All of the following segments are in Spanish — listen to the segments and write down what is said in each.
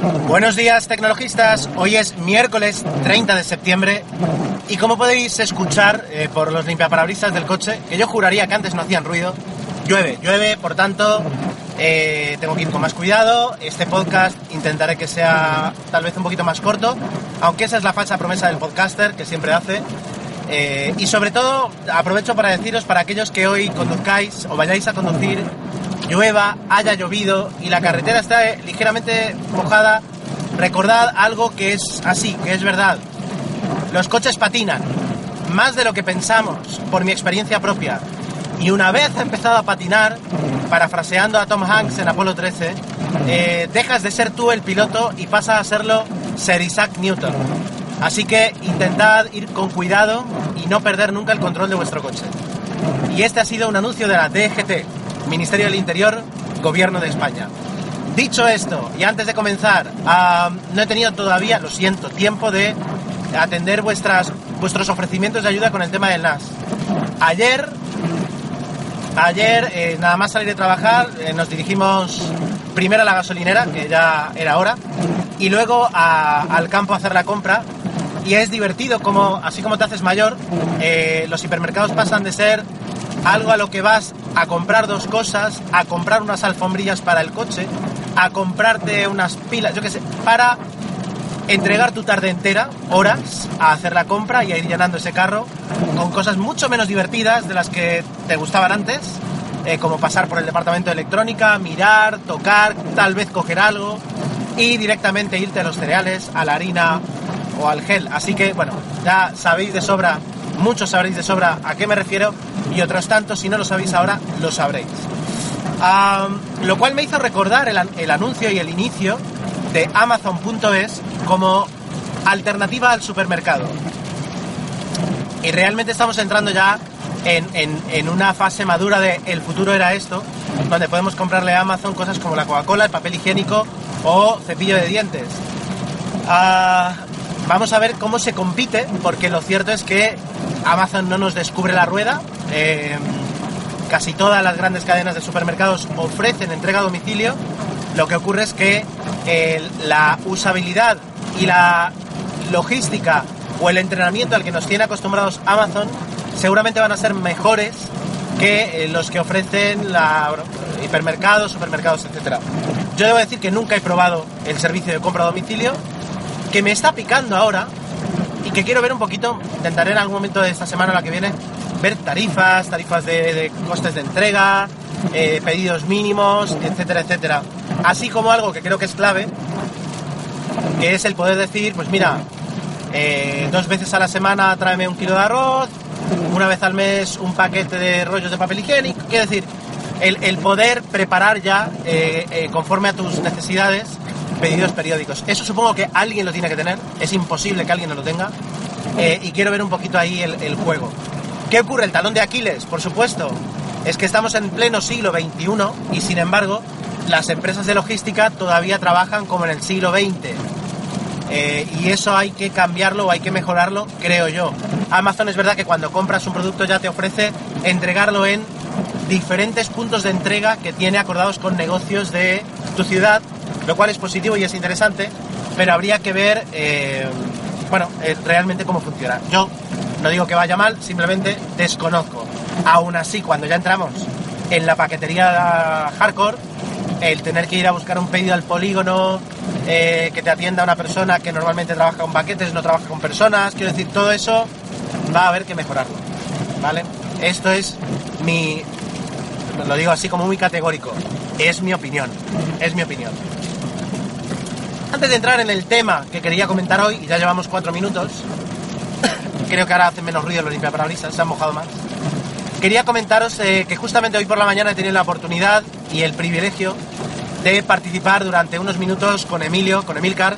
Buenos días, tecnologistas. Hoy es miércoles 30 de septiembre y como podéis escuchar eh, por los limpiaparabrisas del coche, que yo juraría que antes no hacían ruido, llueve, llueve, por tanto, eh, tengo que ir con más cuidado. Este podcast intentaré que sea tal vez un poquito más corto, aunque esa es la falsa promesa del podcaster que siempre hace. Eh, y sobre todo, aprovecho para deciros para aquellos que hoy conduzcáis o vayáis a conducir llueva, haya llovido y la carretera está ligeramente mojada, recordad algo que es así, que es verdad. Los coches patinan, más de lo que pensamos, por mi experiencia propia. Y una vez empezado a patinar, parafraseando a Tom Hanks en Apolo 13, eh, dejas de ser tú el piloto y pasa a serlo Sir Isaac Newton. Así que intentad ir con cuidado y no perder nunca el control de vuestro coche. Y este ha sido un anuncio de la DGT, Ministerio del Interior, Gobierno de España. Dicho esto, y antes de comenzar, no he tenido todavía, lo siento, tiempo de atender vuestros ofrecimientos de ayuda con el tema del NAS. Ayer, ayer, eh, nada más salir de trabajar, eh, nos dirigimos primero a la gasolinera, que ya era hora, y luego al campo a hacer la compra. Y es divertido como, así como te haces mayor, eh, los hipermercados pasan de ser algo a lo que vas a comprar dos cosas, a comprar unas alfombrillas para el coche, a comprarte unas pilas, yo qué sé, para entregar tu tarde entera, horas, a hacer la compra y a ir llenando ese carro con cosas mucho menos divertidas de las que te gustaban antes, eh, como pasar por el departamento de electrónica, mirar, tocar, tal vez coger algo y directamente irte a los cereales, a la harina o al gel. Así que, bueno, ya sabéis de sobra, muchos sabréis de sobra a qué me refiero y otros tantos, si no lo sabéis ahora, lo sabréis. Lo cual me hizo recordar el, an- el anuncio y el inicio de Amazon.es como alternativa al supermercado. Y realmente estamos entrando ya en una fase madura de el futuro era esto, donde podemos comprarle a Amazon cosas como la Coca-Cola, el papel higiénico o cepillo de dientes. Ah, vamos a ver cómo se compite, porque lo cierto es que Amazon no nos descubre la rueda. Eh, casi todas las grandes cadenas de supermercados ofrecen entrega a domicilio. Lo que ocurre es que eh, la usabilidad y la logística o el entrenamiento al que nos tiene acostumbrados Amazon seguramente van a ser mejores que eh, los que ofrecen hipermercados, supermercados, etc. Yo debo decir que nunca he probado el servicio de compra a domicilio, que me está picando ahora y que quiero ver un poquito, intentaré en algún momento de esta semana o la que viene, ver tarifas, tarifas de, costes de entrega, eh, pedidos mínimos, etcétera, etcétera. Así como algo que creo que es clave, que es el poder decir, pues mira, eh, dos veces a la semana tráeme un kilo de arroz, una vez al mes un paquete de rollos de papel higiénico, quiero decir, el, poder preparar ya, eh, conforme a tus necesidades, pedidos periódicos. Eso supongo que alguien lo tiene que tener, es imposible que alguien no lo tenga, y quiero ver un poquito ahí el juego. ¿Qué ocurre? El talón de Aquiles, por supuesto, es que estamos en pleno siglo XXI y sin embargo las empresas de logística todavía trabajan como en el siglo XX. Eh, y eso hay que cambiarlo o hay que mejorarlo, creo yo. Amazon es verdad que cuando compras un producto ya te ofrece entregarlo en diferentes puntos de entrega que tiene acordados con negocios de tu ciudad, lo cual es positivo y es interesante, pero habría que ver, eh, bueno, eh, realmente cómo funciona. Yo no digo que vaya mal, simplemente desconozco. Aún así, cuando ya entramos en la paquetería hardcore, el tener que ir a buscar un pedido al polígono, eh, que te atienda una persona que normalmente trabaja con paquetes, no trabaja con personas, quiero decir, todo eso va a haber que mejorarlo, ¿vale? Esto es mi, lo digo así como muy categórico, es mi opinión, es mi opinión. Antes de entrar en el tema que quería comentar hoy, y ya llevamos cuatro minutos, creo que ahora hacen menos ruido los limpiaparabrisas, se han mojado más. Quería comentaros eh, que justamente hoy por la mañana he tenido la oportunidad y el privilegio de participar durante unos minutos con Emilio, con Emilcar,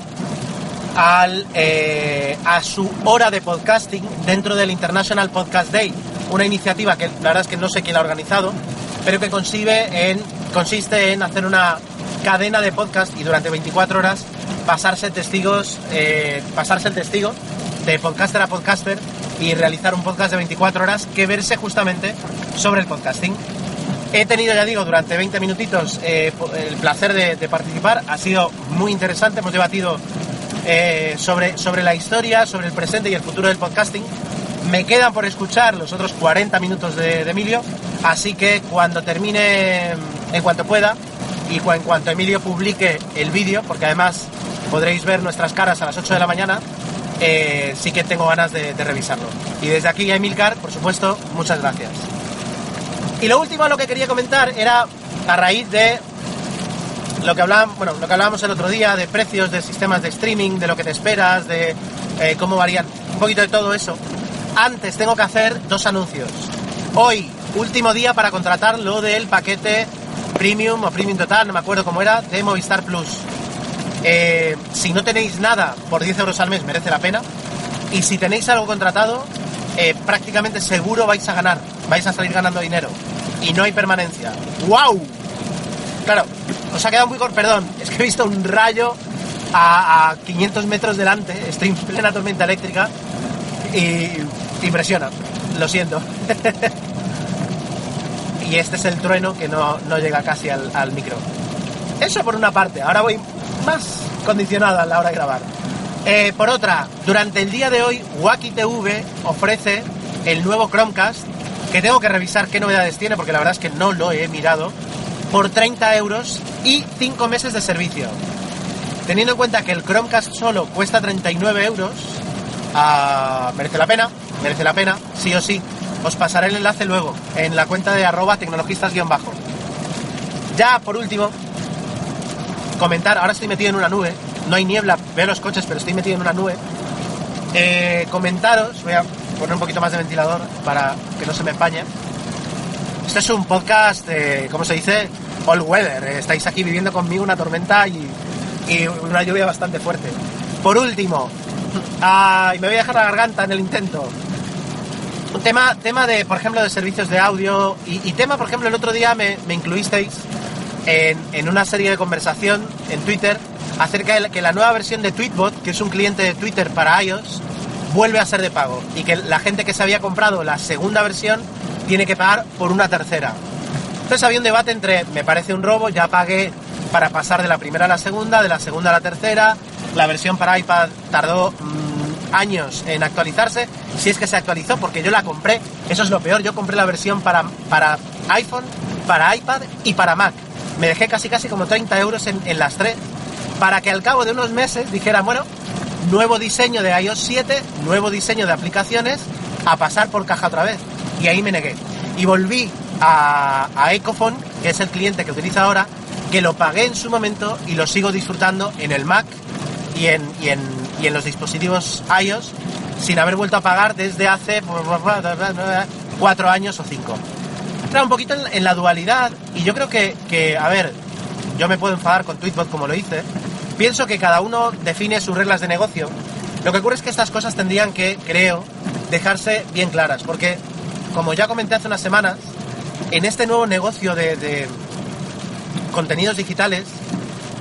al, eh, a su hora de podcasting dentro del International Podcast Day, una iniciativa que la verdad es que no sé quién la ha organizado, pero que consiste en, consiste en hacer una cadena de podcast y durante 24 horas pasarse testigos, eh, pasarse el testigo de podcaster a podcaster y realizar un podcast de 24 horas que verse justamente sobre el podcasting. He tenido, ya digo, durante 20 minutitos eh, el placer de, participar. Ha sido muy interesante. Hemos debatido eh, sobre, sobre la historia, sobre el presente y el futuro del podcasting. Me quedan por escuchar los otros 40 minutos de, Emilio. Así que cuando termine, en cuanto pueda, y en cuanto Emilio publique el vídeo, porque además podréis ver nuestras caras a las 8 de la mañana, eh, sí que tengo ganas de, revisarlo. Y desde aquí a Emilcar, por supuesto, muchas gracias. Y lo último lo que quería comentar era a raíz de lo que hablábamos, el otro día, de precios de sistemas de streaming, de lo que te esperas, de eh, cómo varían, un poquito de todo eso. Antes tengo que hacer dos anuncios. Hoy, último día para contratar lo del paquete premium o premium total, no me acuerdo cómo era, de Movistar Plus. Eh, si no tenéis nada por 10 euros al mes, merece la pena. Y si tenéis algo contratado, eh, prácticamente seguro vais a ganar, vais a salir ganando dinero. Y no hay permanencia. ¡Wow! Claro, os ha quedado muy corto, perdón, es que he visto un rayo a, 500 metros delante, estoy en plena tormenta eléctrica y impresiona, lo siento. y este es el trueno que no, llega casi al, al micro. Eso por una parte, ahora voy más condicionada a la hora de grabar. Eh, por otra, durante el día de hoy, Wacky TV ofrece el nuevo Chromecast, que tengo que revisar qué novedades tiene, porque la verdad es que no lo he mirado, por 30 euros y 5 meses de servicio. Teniendo en cuenta que el Chromecast solo cuesta 39 euros, ah, merece la pena, merece la pena, sí o sí. Os pasaré el enlace luego en la cuenta de arroba tecnologistas-bajo. Ya por último, comentar, ahora estoy metido en una nube, no hay niebla, veo los coches, pero estoy metido en una nube. Eh, comentaros, voy a poner un poquito más de ventilador para que no se me empañe. Este es un podcast, ¿cómo se dice? All weather. Eh, estáis aquí viviendo conmigo una tormenta y, una lluvia bastante fuerte. Por último, y me voy a dejar la garganta en el intento. Tema, tema de, por ejemplo, de servicios de audio y, tema, por ejemplo, el otro día me, me incluisteis en, una serie de conversación en Twitter acerca de que la nueva versión de Tweetbot, que es un cliente de Twitter para iOS, vuelve a ser de pago y que la gente que se había comprado la segunda versión tiene que pagar por una tercera. Entonces había un debate entre, me parece un robo, ya pagué para pasar de la primera a la segunda, de la segunda a la tercera, la versión para iPad tardó mm, años en actualizarse, si es que se actualizó, porque yo la compré, eso es lo peor, yo compré la versión para, para iPhone, para iPad y para Mac me dejé casi casi como 30 euros en, las tres, para que al cabo de unos meses dijera, bueno, nuevo diseño de iOS 7, nuevo diseño de aplicaciones, a pasar por caja otra vez. Y ahí me negué. Y volví a, a Ecofon, que es el cliente que utilizo ahora, que lo pagué en su momento y lo sigo disfrutando en el Mac y en, y en, y en los dispositivos iOS sin haber vuelto a pagar desde hace cuatro años o cinco entra un poquito en, la dualidad y yo creo que, a ver, yo me puedo enfadar con Tweetbot como lo hice. Pienso que cada uno define sus reglas de negocio. Lo que ocurre es que estas cosas tendrían que, creo, dejarse bien claras, porque como ya comenté hace unas semanas, en este nuevo negocio de, contenidos digitales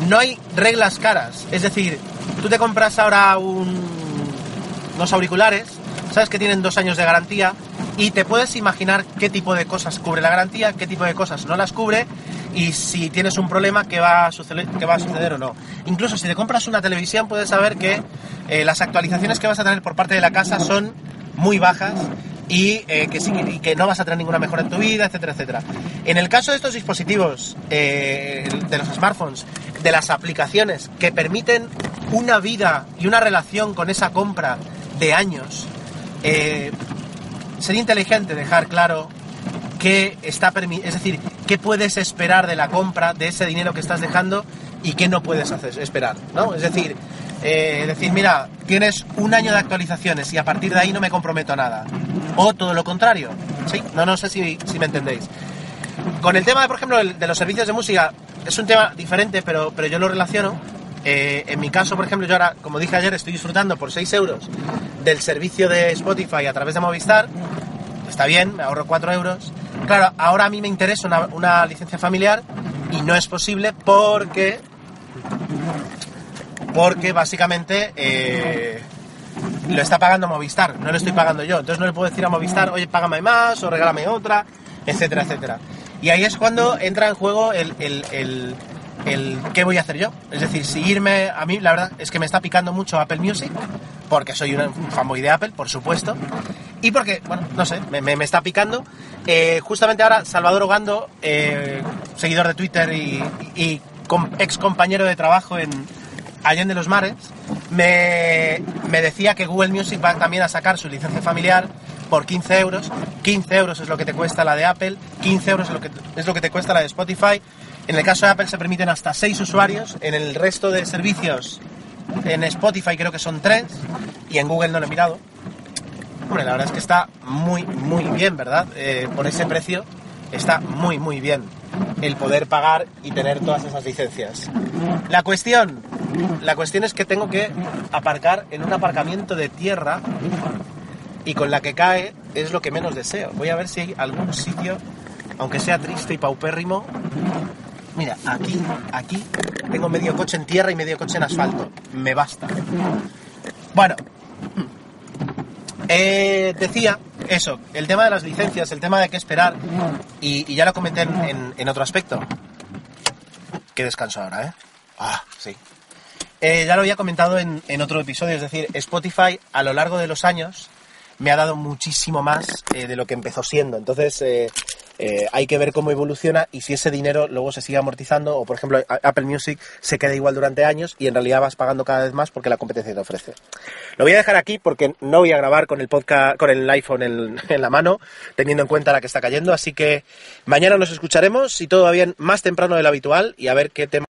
no hay reglas caras. Es decir, tú te compras ahora unos auriculares, sabes que tienen dos años de garantía, y te puedes imaginar qué tipo de cosas cubre la garantía, qué tipo de cosas no las cubre y si tienes un problema, qué va a suceder, qué va a suceder o no. Incluso si te compras una televisión, puedes saber que eh, las actualizaciones que vas a tener por parte de la casa son muy bajas y, eh, que, que no vas a tener ninguna mejora en tu vida, etcétera, etcétera. En el caso de estos dispositivos, eh, de los smartphones, de las aplicaciones que permiten una vida y una relación con esa compra de años, sería inteligente dejar claro qué está es decir, qué puedes esperar de la compra de ese dinero que estás dejando y qué no puedes hacer, esperar, ¿no? Es decir, eh, decir, mira, tienes un año de actualizaciones y a partir de ahí no me comprometo a nada. O todo lo contrario, ¿sí? No, no sé si, si me entendéis. Con el tema, por ejemplo, de los servicios de música, es un tema diferente, pero, pero yo lo relaciono. Eh, en mi caso, por ejemplo, yo ahora, como dije ayer, estoy disfrutando por 6 euros del servicio de Spotify a través de Movistar. Está bien, me ahorro 4 euros. Claro, ahora a mí me interesa una, licencia familiar y no es posible porque porque básicamente eh, lo está pagando Movistar, no lo estoy pagando yo. Entonces no le puedo decir a Movistar, oye, págame más o regálame otra, etcétera, etcétera. Y ahí es cuando entra en juego el, el, el qué voy a hacer yo. Es decir, si irme, a mí la verdad es que me está picando mucho Apple Music, porque soy un fanboy de Apple, por supuesto, y porque, bueno, no sé, me, está picando. Eh, justamente ahora, Salvador Ogando, eh, seguidor de Twitter y, ex compañero de trabajo en Allende los Mares, me, me decía que Google Music va también a sacar su licencia familiar por 15 euros. 15 euros es lo que te cuesta la de Apple, 15 euros es lo que, es lo que te cuesta la de Spotify. En el caso de Apple se permiten hasta 6 usuarios, en el resto de servicios, en Spotify creo que son 3 y en Google no lo he mirado. Hombre, la verdad es que está muy, muy bien, ¿verdad? Eh, por ese precio está muy, muy bien el poder pagar y tener todas esas licencias. La cuestión, la cuestión es que tengo que aparcar en un aparcamiento de tierra y con la que cae es lo que menos deseo. Voy a ver si hay algún sitio, aunque sea triste y paupérrimo. Mira, aquí, aquí tengo medio coche en tierra y medio coche en asfalto. Me basta. Bueno, eh, decía eso, el tema de las licencias, el tema de qué esperar, y, ya lo comenté en, otro aspecto. Qué descanso ahora, ¿eh? Ah, sí. Eh, ya lo había comentado en, otro episodio, es decir, Spotify a lo largo de los años me ha dado muchísimo más eh, de lo que empezó siendo. Entonces, eh, hay que ver cómo evoluciona y si ese dinero luego se sigue amortizando o, por ejemplo, Apple Music se queda igual durante años y en realidad vas pagando cada vez más porque la competencia te ofrece. Lo voy a dejar aquí porque no voy a grabar con el podcast, con el iPhone en, la mano, teniendo en cuenta la que está cayendo. Así que mañana nos escucharemos, si todo va bien, más temprano de lo habitual y a ver qué tema.